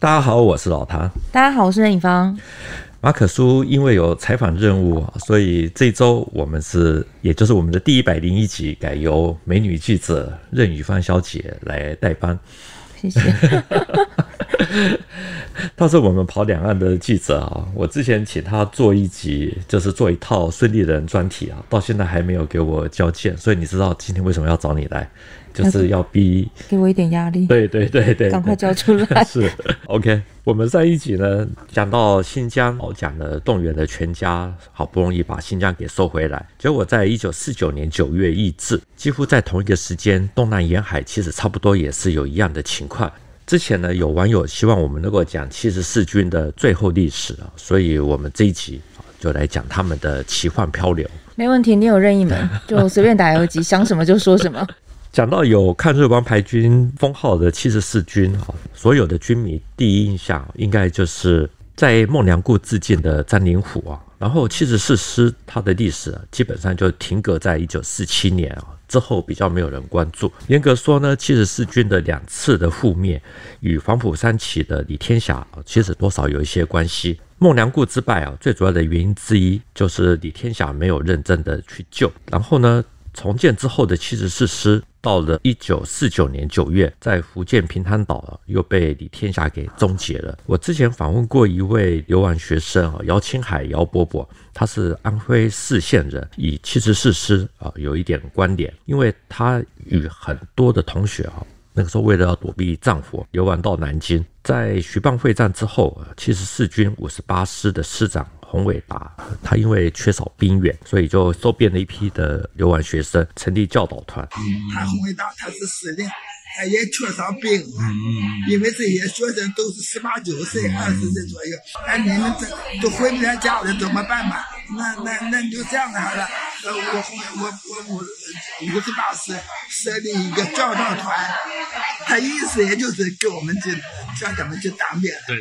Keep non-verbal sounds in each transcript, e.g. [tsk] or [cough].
大家好，我是老谭。大家好，我是任以芳。马可叔因为有采访任务，所以这一周我们是，也就是我们的第一百零一集，改由美女记者任以芳小姐来代班。谢谢。[laughs] 他是我们跑两岸的记者啊，我之前请他做一集，就是做一套孙立人专题啊，到现在还没有给我交件，所以你知道今天为什么要找你来，就是要逼给我一点压力。对对对对，赶快交出来。[laughs] 是 OK。我们在一起呢讲到新疆，讲了动员了全家，好不容易把新疆给收回来，结果在一九四九年九月易帜，几乎在同一个时间，东南沿海其实差不多也是有一样的情况。之前呢，有网友希望我们能够讲七十四军的最后历史啊，所以我们这一集就来讲他们的奇幻漂流。没问题，你有任意门，就随便打游击，想什么就说什么。讲到有抗日王牌军封号的七十四军啊，所有的军迷第一印象应该就是在孟良崮自尽的詹灵甫啊，然后七十四师它的历史，基本上就停格在一九四七年啊。之后比较没有人关注。严格说呢，七十四军的两次的覆灭与黄埔三起的李天霞其实多少有一些关系。孟良崮之败啊，最主要的原因之一就是李天霞没有认真的去救。然后呢，重建之后的七十四师。到了一九四九年九月，在福建平潭岛又被李天霞给终结了。我之前访问过一位留完学生啊，姚青海姚伯伯，他是安徽泗县人，以七十四师啊有一点观点，因为他与很多的同学啊，那个时候为了要躲避战火，流亡到南京。在徐蚌会战之后，七十四军五十八师的师长。洪伟达，他因为缺少兵员，所以就收编了一批的留完学生，成立教导团。他洪伟达他是司令，他也缺少兵，因为这些学生都是十八九岁、二十岁左右，那你们这都回不了家了，怎么办嘛？那那那你就这样的好了。呃，我后面我我我五十八师设立一个教导团，他意思也就是给我们去叫咱们去当兵。对。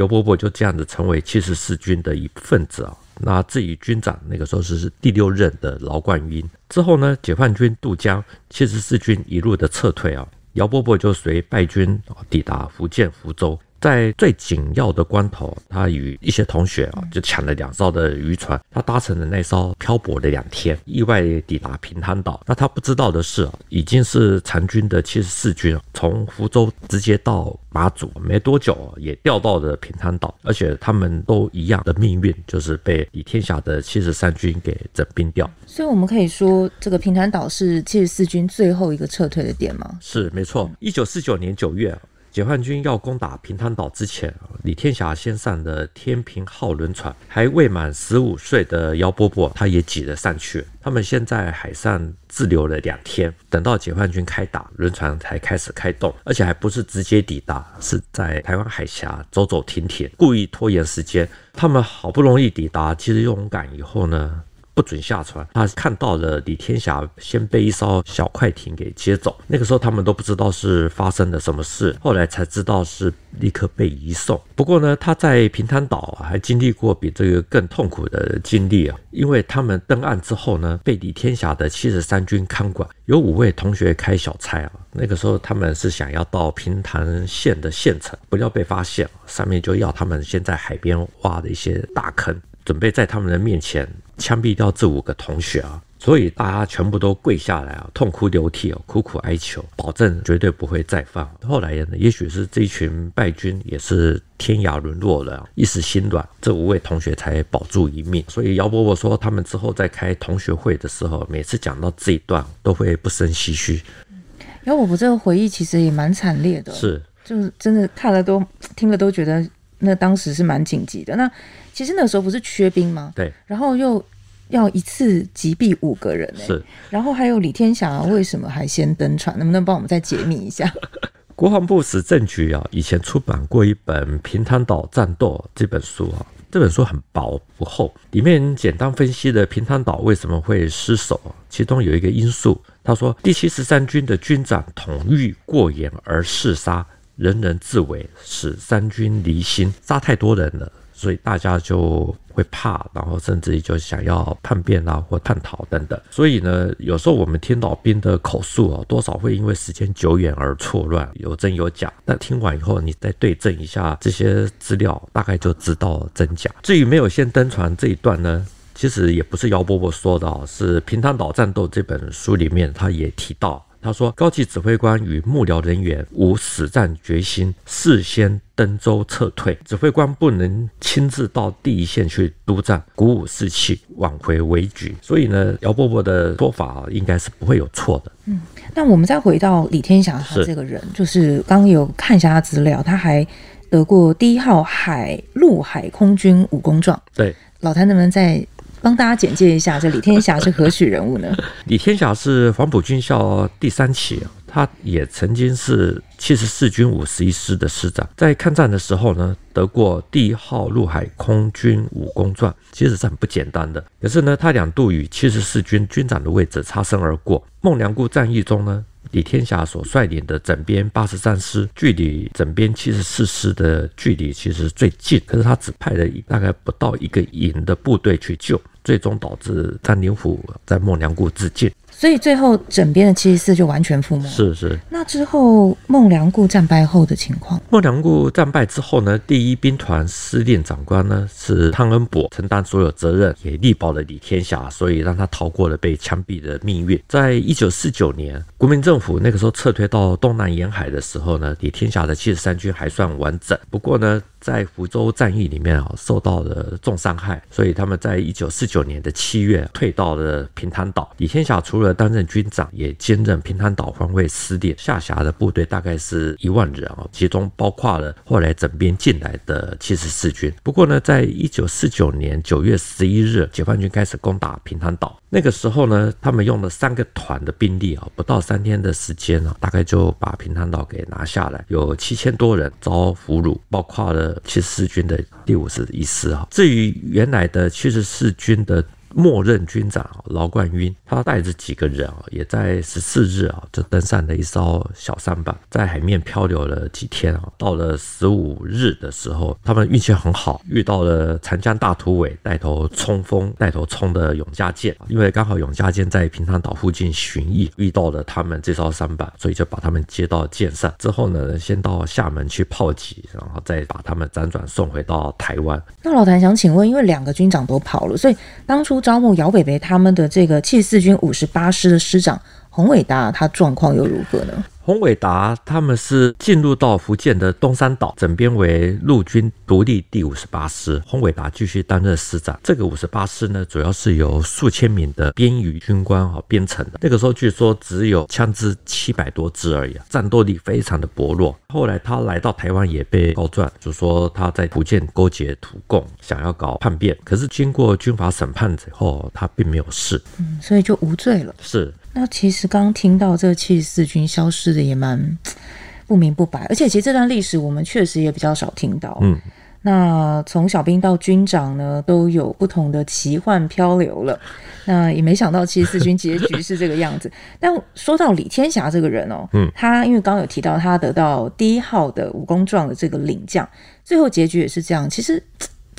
姚伯伯就这样子成为七十四军的一份子啊。那至于军长，那个时候是第六任的劳冠英。之后呢，解放军渡江，七十四军一路的撤退啊，姚伯伯就随败军抵达福建福州。在最紧要的关头，他与一些同学啊，就抢了两艘的渔船。他搭乘的那艘漂泊了两天，意外抵达平潭岛。那他不知道的是，已经是残军的七十四军从福州直接到马祖，没多久也调到了平潭岛。而且他们都一样的命运，就是被李天霞的七十三军给整并掉。所以我们可以说，这个平潭岛是七十四军最后一个撤退的点吗？是，没错。一九四九年九月。解放军要攻打平潭岛之前，李天霞先上的天平号轮船，还未满十五岁的姚伯伯，他也挤了上去。他们先在海上滞留了两天，等到解放军开打，轮船才开始开动，而且还不是直接抵达，是在台湾海峡走走停停，故意拖延时间。他们好不容易抵达基隆港以后呢，不准下船。他看到了李天霞先被一艘小快艇给接走，那个时候他们都不知道是发生了什么事，后来才知道是立刻被移送。不过呢，他在平潭岛还经历过比这个更痛苦的经历啊，因为他们登岸之后呢，被李天霞的七十三军看管，有五位同学开小差啊，那个时候他们是想要到平潭县的县城，不料被发现，上面就要他们先在海边挖的一些大坑。准备在他们的面前枪毙掉这五个同学啊，所以大家全部都跪下来啊，痛哭流涕啊，苦苦哀求，保证绝对不会再犯。后来呢，也许是这一群败军也是天涯沦落了，一时心软，这五位同学才保住一命。所以姚伯伯说，他们之后在开同学会的时候，每次讲到这一段，都会不胜唏嘘。姚伯伯这个回忆其实也蛮惨烈的，是，就是真的看了都听了都觉得。那当时是蛮紧急的。那其实那时候不是缺兵吗？对。然后又要一次击毙五个人，是。然后还有李天霞为什么还先登船？能不能帮我们再解密一下？[laughs] 国防部史政局啊，以前出版过一本《平潭岛战斗》这本书啊，这本书很薄不厚，里面简单分析了平潭岛为什么会失守。其中有一个因素，他说第七十三军的军长统御过严而嗜杀。人人自危，使三军离心，杀太多人了，所以大家就会怕，然后甚至于就想要叛变啊或叛逃等等。所以呢，有时候我们听老兵的口述哦，多少会因为时间久远而错乱，有真有假。但听完以后，你再对证一下这些资料，大概就知道真假。至于没有先登船这一段呢，其实也不是姚伯伯说的，是《平潭岛战斗》这本书里面他也提到。他说：“高级指挥官与幕僚人员无死战决心，事先登舟撤退。指挥官不能亲自到第一线去督战，鼓舞士气，挽回危局。所以呢，姚伯伯的说法应该是不会有错的。嗯，那我们再回到李天祥他这个人，是就是刚有看一下他资料，他还得过第一号海陆海空军武功状。对，老谭能不能再？”帮大家简介一下，这李天霞是何许人物呢？[laughs] 李天霞是黄埔军校第三期，他也曾经是七十四军五十一师的师长，在抗战的时候呢，得过第一号陆海空军武功状，其实是很不简单的。可是呢，他两度与七十四军军长的位置擦身而过。孟良崮战役中呢，李天霞所率领的整编八十三师，距离整编七十四师的距离其实最近，可是他只派了大概不到一个营的部队去救。最终导致张灵甫在孟良崮自尽，所以最后整编的七十四就完全覆没。是是。那之后孟良崮战败后的情况？孟良崮战败之后呢，第一兵团司令长官呢是汤恩伯，承担所有责任，也力保了李天霞，所以让他逃过了被枪毙的命运。在一九四九年，国民政府那个时候撤退到东南沿海的时候呢，李天霞的七十三军还算完整。不过呢，在福州战役里面啊，受到了重伤害，所以他们在一九四九年的七月退到了平潭岛。李天霞除了担任军长，也兼任平潭岛防卫司令，下辖的部队大概是一万人啊，其中包括了后来整编进来的七十四军。不过呢，在一九四九年九月十一日，解放军开始攻打平潭岛。那个时候呢，他们用了三个团的兵力啊，不到三天的时间啊，大概就把平潭岛给拿下来，有七千多人遭俘虏，包括了。七十四军的第五十一师啊，至于原来的七十四军的。默认军长劳冠英，他带着几个人啊，也在十四日啊，就登上了一艘小舢板，在海面漂流了几天啊。到了十五日的时候，他们运气很好，遇到了长江大突围带头冲锋、带头冲的永嘉舰，因为刚好永嘉舰在平潭岛附近巡弋，遇到了他们这艘舢板，所以就把他们接到舰上。之后呢，先到厦门去炮击，然后再把他们辗转送回到台湾。那老谭想请问，因为两个军长都跑了，所以当初。招募姚北北他们的这个七十四军五十八师的师长洪伟达，他状况又如何呢？洪伟达他们是进入到福建的东山岛，整编为陆军独立第五十八师。洪伟达继续担任师长。这个五十八师呢，主要是由数千名的编余军官啊编成的。那个时候据说只有枪支七百多支而已，战斗力非常的薄弱。后来他来到台湾也被告状，就说他在福建勾结土共，想要搞叛变。可是经过军法审判之后，他并没有事，嗯，所以就无罪了。是。那其实刚听到这七十四军消失的也蛮 [tsk] 不明不白，而且其实这段历史我们确实也比较少听到。嗯，那从小兵到军长呢，都有不同的奇幻漂流了。那也没想到七十四军结局是这个样子。[laughs] 但说到李天霞这个人哦，嗯，他因为刚刚有提到他得到第一号的武功状的这个领将，最后结局也是这样。其实。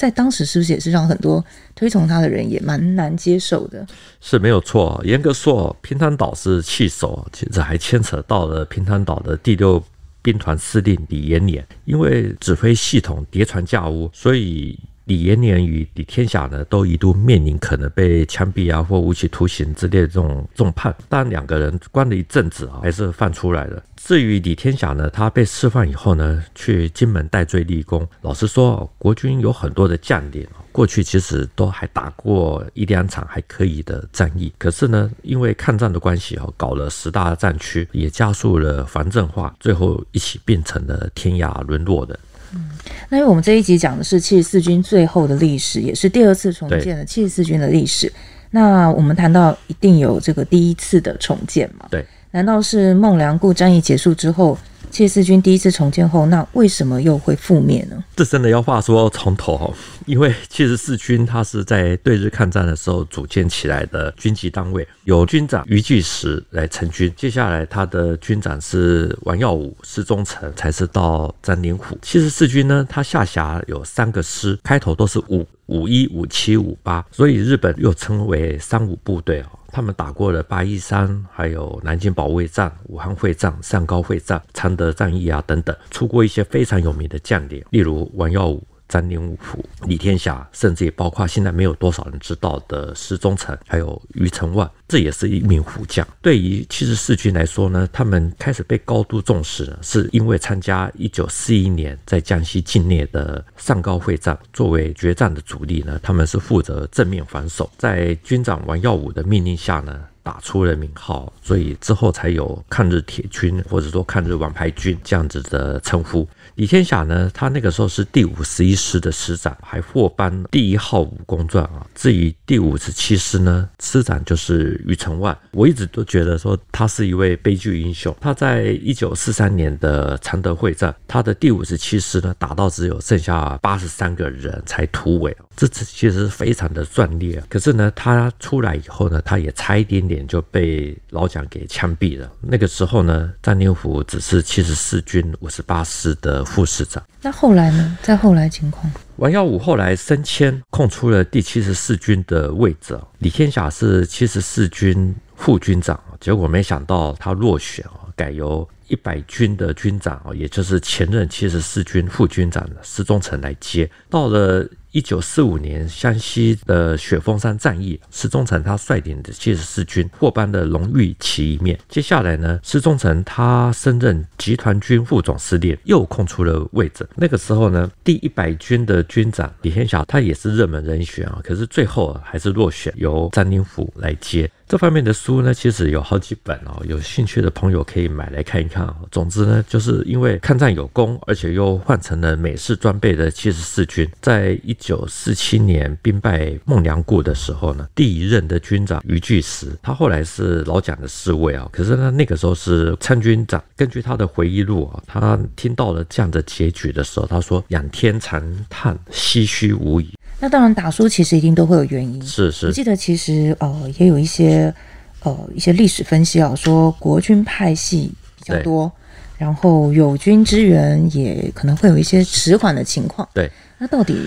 在当时是不是也是让很多推崇他的人也蛮难接受的？是没有错，严格说，平潭岛是弃守，其实还牵扯到了平潭岛的第六兵团司令李延年，因为指挥系统叠船架屋，所以。李延年与李天霞呢，都一度面临可能被枪毙啊，或无期徒刑之类的这种重判。但两个人关了一阵子啊，还是放出来了。至于李天霞呢，他被释放以后呢，去金门戴罪立功。老实说，国军有很多的将领，过去其实都还打过一两场还可以的战役。可是呢，因为抗战的关系啊，搞了十大战区，也加速了防震化，最后一起变成了天涯沦落的。嗯，那因为我们这一集讲的是七十四军最后的历史，也是第二次重建的七十四军的历史。那我们谈到一定有这个第一次的重建嘛？对，难道是孟良崮战役结束之后？七十四军第一次重建后，那为什么又会覆灭呢？这真的要话说从头，因为七十四军它是在对日抗战的时候组建起来的军级单位，由军长俞济时来成军，接下来他的军长是王耀武、施宗成，才是到詹灵虎。七十四军呢，他下辖有三个师，开头都是五。五一、五七、五八，所以日本又称为三五部队哦。他们打过了八一三，还有南京保卫战、武汉会战、上高会战、常德战役啊等等，出过一些非常有名的将领，例如王耀武。詹宁府、李天霞，甚至也包括现在没有多少人知道的施中成，还有余承万，这也是一名虎将。对于七十四军来说呢，他们开始被高度重视，是因为参加一九四一年在江西境内的上高会战，作为决战的主力呢，他们是负责正面防守，在军长王耀武的命令下呢。打出了名号，所以之后才有抗日铁军或者说抗日王牌军这样子的称呼。李天霞呢，他那个时候是第五十一师的师长，还获颁第一号武功传啊。至于第五十七师呢，师长就是余承万。我一直都觉得说他是一位悲剧英雄。他在一九四三年的常德会战，他的第五十七师呢，打到只有剩下八十三个人才突围，这次其实非常的壮烈。可是呢，他出来以后呢，他也差一点点就被老蒋给枪毙了。那个时候呢，张灵甫只是七十四军五十八师的副师长。那后来呢？在后来情况，王耀武后来升迁，空出了第七十四军的位置。李天霞是七十四军副军长，结果没想到他落选，改由一百军的军长，也就是前任七十四军副军长的施宗成来接。到了。一九四五年湘西的雪峰山战役，施宗成他率领的七十四军。获颁的荣誉旗一面。接下来呢，施宗成他升任集团军。副总司令，又空出了位置。那个时候呢，第一百军。的军。长李天霞他也是热门人选啊，可是最后还是落选，由张宁甫来接。这方面的书呢，其实有好几本哦，有兴趣的朋友可以买来看一看。总之呢，就是因为抗战有功，而且又换成了美式装备的七十四军，在一九四七年兵败孟良崮的时候呢，第一任的军长余巨石，他后来是老蒋的侍卫啊，可是呢，那个时候是参军长。根据他的回忆录啊，他听到了这样的结局的时候，他说：“仰天长叹，唏嘘无已。”那当然，打输其实一定都会有原因。是是，我记得其实呃也有一些呃一些历史分析啊，说国军派系比较多，然后友军支援也可能会有一些迟缓的情况。对，那到底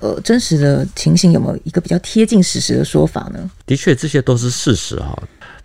呃真实的情形有没有一个比较贴近事实的说法呢？的确，这些都是事实哈。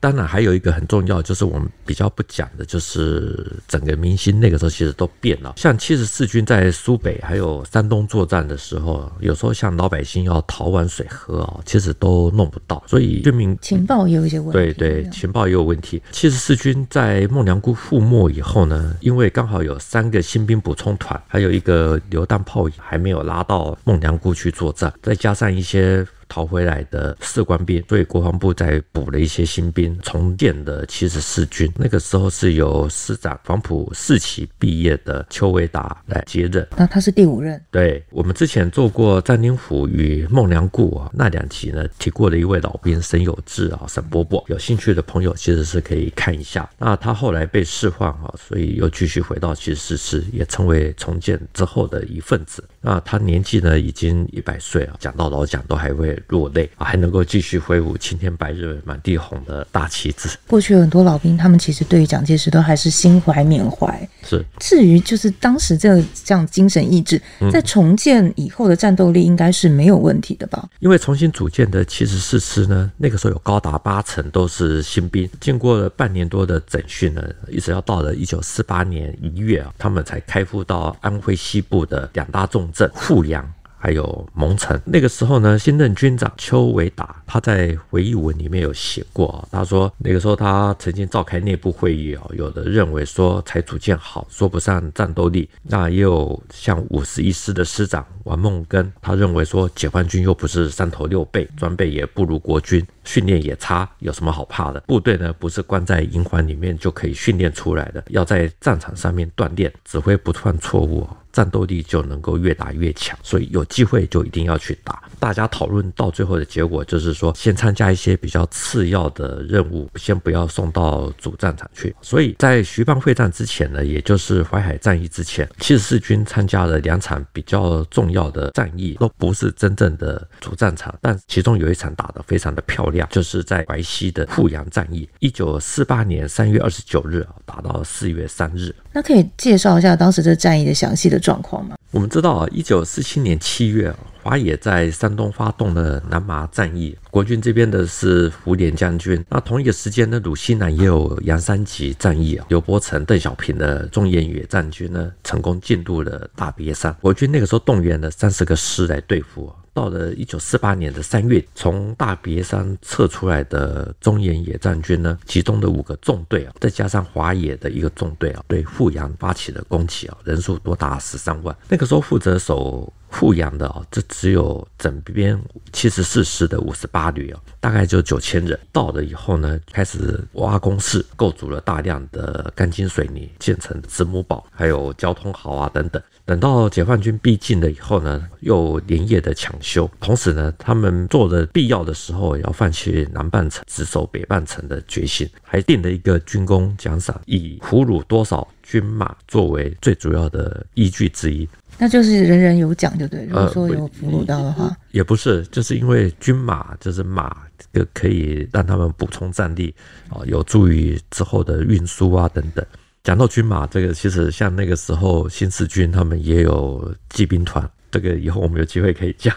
当然，还有一个很重要，就是我们比较不讲的，就是整个明星那个时候其实都变了。像七十四军在苏北还有山东作战的时候，有时候像老百姓要讨碗水喝啊，其实都弄不到。所以军民情报也有一些问题。对对，情报也有问题。七十四军在孟良崮覆没以后呢，因为刚好有三个新兵补充团，还有一个榴弹炮还没有拉到孟良崮去作战，再加上一些。逃回来的士官兵，所以国防部再补了一些新兵，重建的七十四军。那个时候是由师长黄埔四期毕业的邱维达来接任。那他是第五任。对，我们之前做过詹宁府与孟良崮啊那两集呢，提过的一位老兵沈有志啊，沈伯伯。有兴趣的朋友其实是可以看一下。那他后来被释放啊，所以又继续回到七十四师，也成为重建之后的一份子。那他年纪呢已经一百岁啊，讲到老蒋都还会。落泪啊，还能够继续挥舞青天白日满地红的大旗子。过去很多老兵，他们其实对于蒋介石都还是心怀缅怀。是，至于就是当时这个这样精神意志，在重建以后的战斗力应该是没有问题的吧？嗯、因为重新组建的七十四师呢，那个时候有高达八成都是新兵，经过了半年多的整训呢，一直要到了一九四八年一月啊，他们才开赴到安徽西部的两大重镇阜阳。还有蒙城，那个时候呢，新任军长邱维达他在回忆文里面有写过，他说那个时候他曾经召开内部会议哦，有的认为说才组建好，说不上战斗力，那也有像五十一师的师长王孟根，他认为说解放军又不是三头六臂，装备也不如国军，训练也差，有什么好怕的？部队呢不是关在营房里面就可以训练出来的，要在战场上面锻炼，指挥不犯错误。战斗力就能够越打越强，所以有机会就一定要去打。大家讨论到最后的结果就是说，先参加一些比较次要的任务，先不要送到主战场去。所以在徐蚌会战之前呢，也就是淮海战役之前，七十四军参加了两场比较重要的战役，都不是真正的主战场，但其中有一场打得非常的漂亮，就是在淮西的阜阳战役，一九四八年三月二十九日，打到四月三日。那可以介绍一下当时这战役的详细的。状况吗？我们知道啊，一九四七年七月，华野在山东发动了南麻战役，国军这边的是福田将军。那同一个时间呢，鲁西南也有杨三吉战役啊，刘伯承、邓小平的中野野战军呢，成功进入了大别山。国军那个时候动员了三十个师来对付。到了一九四八年的三月，从大别山撤出来的中野野战军呢，其中的五个纵队啊，再加上华野的一个纵队啊，对阜阳发起了攻击啊，人数多达十三万。那个时候负责守阜阳的啊，这只有整编七十四师的五十八旅啊，大概就九千人。到了以后呢，开始挖工事，构筑了大量的钢筋水泥，建成子母堡，还有交通壕啊等等。等到解放军逼近了以后呢，又连夜的抢修，同时呢，他们做的必要的时候要放弃南半城，只守北半城的决心，还定了一个军功奖赏，以俘虏多少军马作为最主要的依据之一。那就是人人有奖，就对。如果说有俘虏到的话，也不是，就是因为军马就是马，就可以让他们补充战力啊，有助于之后的运输啊等等。讲到军马，这个其实像那个时候新四军他们也有骑兵团，这个以后我们有机会可以讲。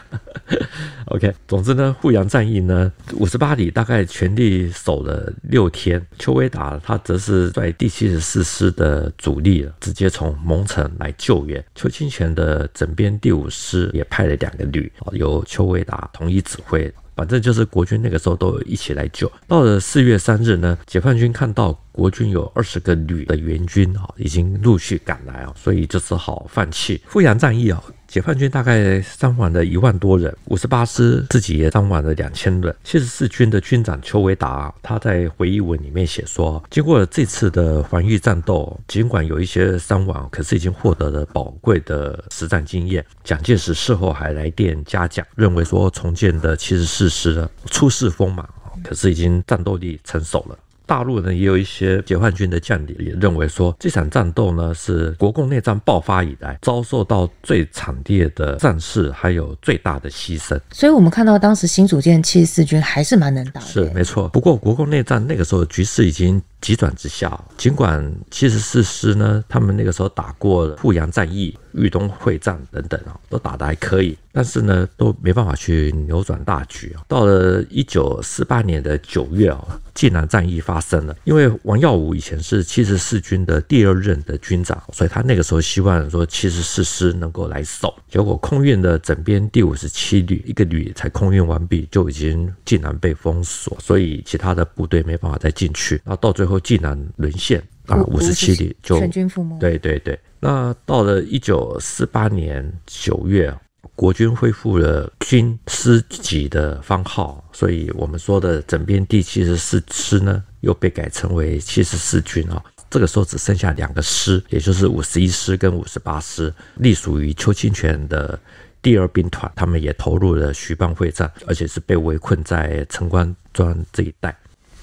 [laughs] OK，总之呢，阜阳战役呢，五十八旅大概全力守了六天，邱维达他则是率第七十四师的主力，直接从蒙城来救援。邱清泉的整编第五师也派了两个旅，由邱维达统一指挥。反正就是国军那个时候都一起来救。到了四月三日呢，解放军看到国军有二十个旅的援军啊，已经陆续赶来啊，所以就只好放弃。阜阳战役啊。解放军大概伤亡了一万多人，五十八师自己也伤亡了两千人。七十四军的军长邱维达他在回忆文里面写说，经过这次的防御战斗，尽管有一些伤亡，可是已经获得了宝贵的实战经验。蒋介石事后还来电嘉奖，认为说重建的七十四师初试锋芒，可是已经战斗力成熟了。大陆呢，也有一些解放军的将领也认为说，这场战斗呢是国共内战爆发以来遭受到最惨烈的战事，还有最大的牺牲。所以，我们看到当时新组建七十四军还是蛮能打的。是没错，不过国共内战那个时候局势已经。急转直下，尽管七十四师呢，他们那个时候打过了阜阳战役、豫东会战等等啊，都打得还可以，但是呢，都没办法去扭转大局啊。到了一九四八年的九月啊，济南战役发生了。因为王耀武以前是七十四军的第二任的军长，所以他那个时候希望说七十四师能够来守。结果空运的整编第五十七旅一个旅才空运完毕，就已经济南被封锁，所以其他的部队没办法再进去。然后到最后济南沦陷啊，五十七旅就全军覆没。对对对，那到了一九四八年九月，国军恢复了军师级的番号，所以我们说的整编第七十四师呢，又被改称为七十四军啊。这个时候只剩下两个师，也就是五十一师跟五十八师，隶属于邱清泉的第二兵团，他们也投入了徐蚌会战，而且是被围困在城关庄这一带。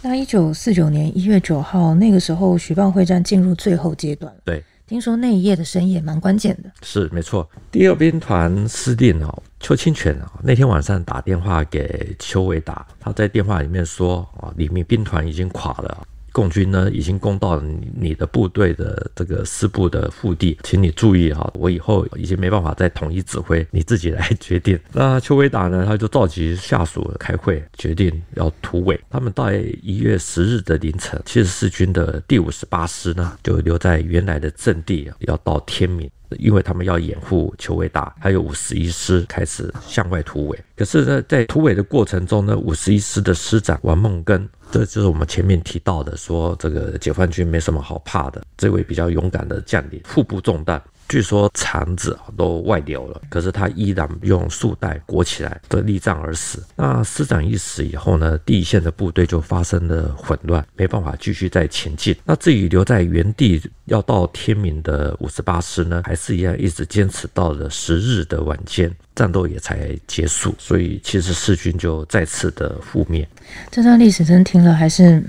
那一九四九年一月九号，那个时候徐蚌会战进入最后阶段。对，听说那一夜的深夜蛮关键的。是没错，第二兵团司令哦，邱清泉哦，那天晚上打电话给邱伟达，他在电话里面说啊，李明兵团已经垮了。共军呢，已经攻到了你的部队的这个师部的腹地，请你注意哈，我以后已经没办法再统一指挥，你自己来决定。[laughs] 那邱维达呢，他就召集下属开会，决定要突围。他们在一月十日的凌晨，七十四军的第五十八师呢，就留在原来的阵地，要到天明。因为他们要掩护邱维达，还有五十一师开始向外突围。可是呢，在突围的过程中呢，五十一师的师长王孟根，这就是我们前面提到的，说这个解放军没什么好怕的，这位比较勇敢的将领，腹部中弹。据说肠子都外流了，可是他依然用束带裹起来，得力战而死。那师长一死以后呢，第一线的部队就发生了混乱，没办法继续再前进。那至于留在原地要到天明的五十八师呢，还是一样一直坚持到了十日的晚间，战斗也才结束。所以其实四军就再次的覆灭。这段历史真听了还是。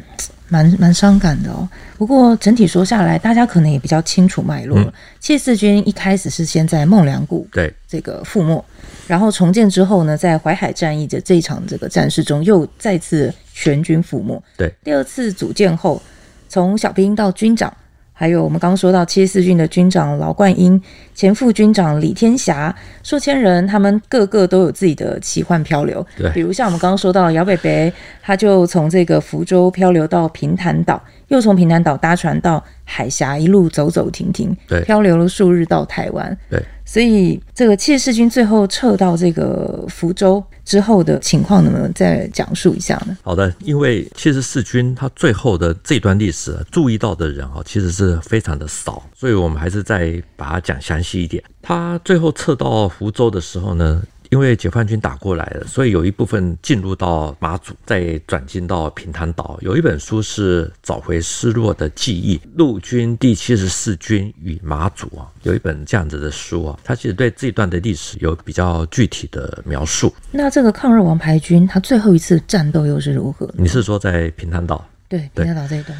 蛮蛮伤感的哦，不过整体说下来，大家可能也比较清楚脉络了。七十四军一开始是先在孟良崮对这个覆没，然后重建之后呢，在淮海战役的这一场这个战事中，又再次全军覆没。对，第二次组建后，从小兵到军长，还有我们刚刚说到七十四军的军长劳冠英、前副军长李天霞，数千人，他们个个都有自己的奇幻漂流。对，比如像我们刚刚说到姚北北，他就从这个福州漂流到平潭岛，又从平潭岛搭船到海峡，一路走走停停，对，漂流了数日到台湾。对。所以，这个七十四军最后撤到这个福州之后的情况，能不能再讲述一下呢？好的，因为七十四军他最后的这段历史，注意到的人啊，其实是非常的少，所以我们还是再把它讲详细一点。他最后撤到福州的时候呢，因为解放军打过来了，所以有一部分进入到马祖，再转进到平潭岛。有一本书是找回失落的记忆，陆军第七十四军与马祖啊，有一本这样子的书啊，它其实对这一段的历史有比较具体的描述。那这个抗日王牌军，他最后一次战斗又是如何？你是说在平潭岛？对，平潭岛这一段。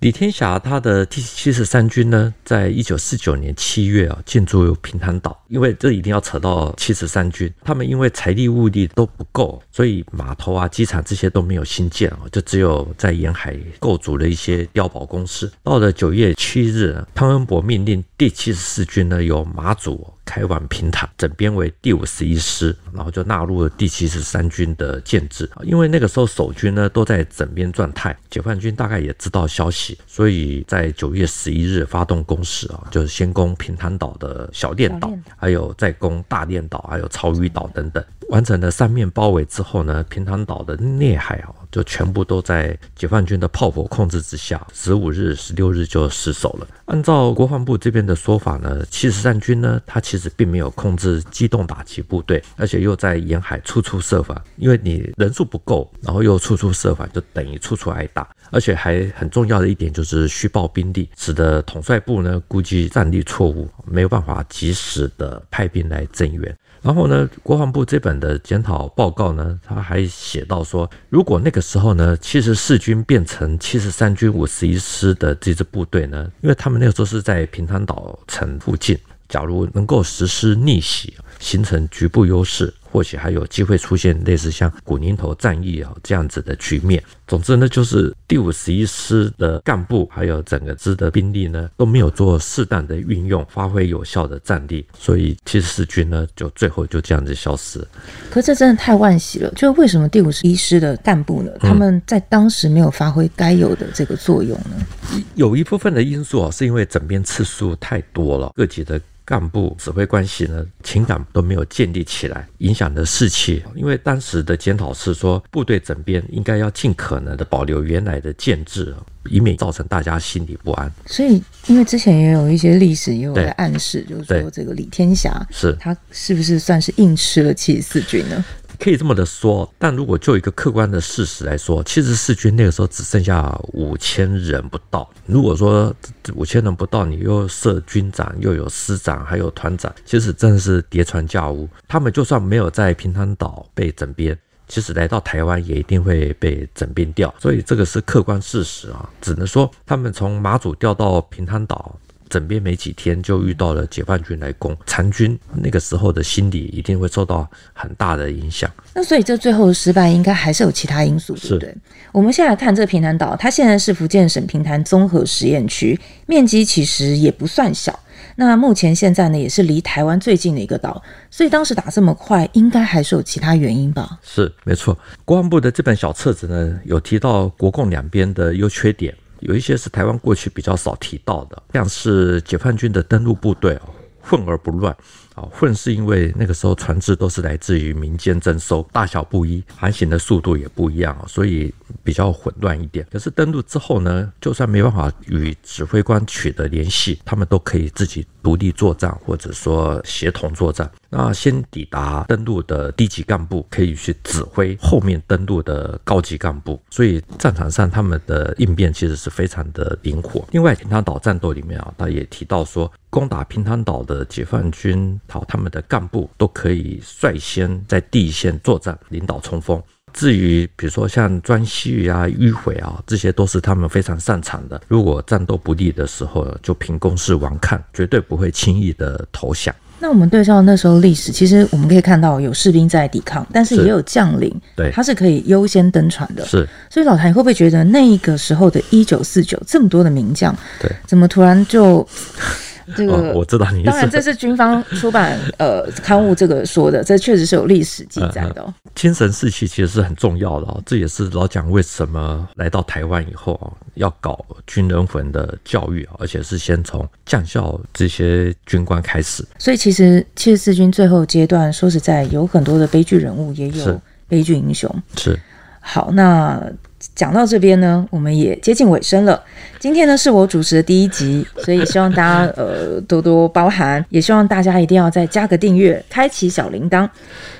李天霞他的第七十三军呢，在一九四九年七月啊，进驻平潭岛。因为这一定要扯到七十三军，他们因为财力物力都不够，所以码头啊、机场这些都没有新建啊，就只有在沿海构筑了一些碉堡工事。到了九月七日，汤恩伯命令第七十四军呢，由马祖开往平潭，整编为第五十一师，然后就纳入了第七十三军的建制。因为那个时候守军呢都在整编状态，解放军大概也知道消息，所以在九月十一日发动攻势啊，就是先攻平潭岛的小练岛。还有再攻大练岛，还有潮屿岛等等，完成了三面包围之后呢，平潭岛的内海啊，就全部都在解放军的炮火控制之下。十五日、十六日就失守了。按照国防部这边的说法呢，七十三军呢，它其实并没有控制机动打击部队，而且又在沿海处处设防，因为你人数不够，然后又处处设防，就等于处处挨打。而且还很重要的一点就是虚报兵力，使得统帅部呢估计战力错误，没有办法及时的派兵来增援。然后呢，国防部这本的检讨报告呢，他还写到说，如果那个时候呢，七十四军变成七十三军五十一师的这支部队呢，因为他们那个时候是在平潭岛城附近，假如能够实施逆袭，形成局部优势。或许还有机会出现类似像古宁头战役啊这样子的局面。总之呢，就是第五十一师的干部还有整个师的兵力呢都没有做适当的运用，发挥有效的战力，所以七十四军呢就最后就这样子消失。可这真的太惋惜了。就是为什么第五十一师的干部呢，他们在当时没有发挥该有的这个作用呢？嗯，有一部分的因素啊，是因为整编次数太多了，各级的。干部指挥关系呢，情感都没有建立起来，影响了士气。因为当时的检讨是说，部队整编应该要尽可能的保留原来的建制，以免造成大家心里不安。所以，因为之前也有一些历史也有在暗示，就是说这个李天霞是他是不是算是硬吃了七十四军呢？可以这么的说，但如果就一个客观的事实来说，七十四军那个时候只剩下五千人不到。如果说五千人不到，你又设军长，又有师长，还有团长，其实真的是叠床架屋。他们就算没有在平潭岛被整编，其实来到台湾也一定会被整编掉。所以这个是客观事实啊，只能说他们从马祖调到平潭岛。整编没几天就遇到了解放军来攻，残军那个时候的心理一定会受到很大的影响。那所以这最后的失败应该还是有其他因素，对不对？我们现在来看这个平潭岛，它现在是福建省平潭综合实验区，面积其实也不算小。那目前现在呢，也是离台湾最近的一个岛，所以当时打这么快，应该还是有其他原因吧？是，没错。国防部的这本小册子呢，有提到国共两边的优缺点。有一些是台湾过去比较少提到的，像是解放军的登陆部队哦，混而不乱。混是因为那个时候船只都是来自于民间征收，大小不一，航行的速度也不一样，所以比较混乱一点。可是登陆之后呢，就算没办法与指挥官取得联系，他们都可以自己独立作战，或者说协同作战。那先抵达登陆的低级干部可以去指挥后面登陆的高级干部，所以战场上他们的应变其实是非常的灵活。另外，平潭岛战斗里面啊，他也提到说，攻打平潭岛的解放军，好，他们的干部都可以率先在第一线作战，领导冲锋。至于比如说像专续啊、迂回啊，这些都是他们非常擅长的。如果战斗不利的时候，就凭攻势顽抗，绝对不会轻易的投降。那我们对照那时候历史，其实我们可以看到有士兵在抵抗，但是也有将领，对，他是可以优先登船的。是，所以老谭，你会不会觉得那个时候的一九四九这么多的名将，对，怎么突然就？这个、哦、我知道你，当然这是军方出版 [laughs] 呃刊物这个说的，这确实是有历史记载的、哦。精神士气其实是很重要的哦，这也是老蒋为什么来到台湾以后啊，要搞军人魂的教育，而且是先从将校这些军官开始。所以其实七十四军最后阶段，说实在有很多的悲剧人物，也有悲剧英雄。是。好，那。讲到这边呢，我们也接近尾声了。今天呢是我主持的第一集，所以希望大家呃多多包涵，也希望大家一定要再加个订阅，开启小铃铛。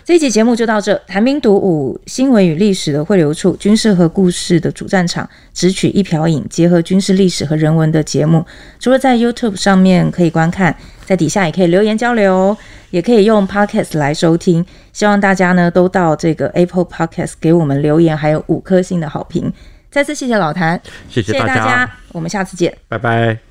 这一集节目就到这，谈兵读武，新闻与历史的汇流处，军事和故事的主战场，只取一瓢饮，结合军事历史和人文的节目。除了在 YouTube 上面可以观看，在底下也可以留言交流，也可以用 Podcast 来收听。希望大家呢都到这个 Apple Podcast 给我们留言，还有五颗星的好评。再次谢谢老谭，谢谢大家，我们下次见，拜拜。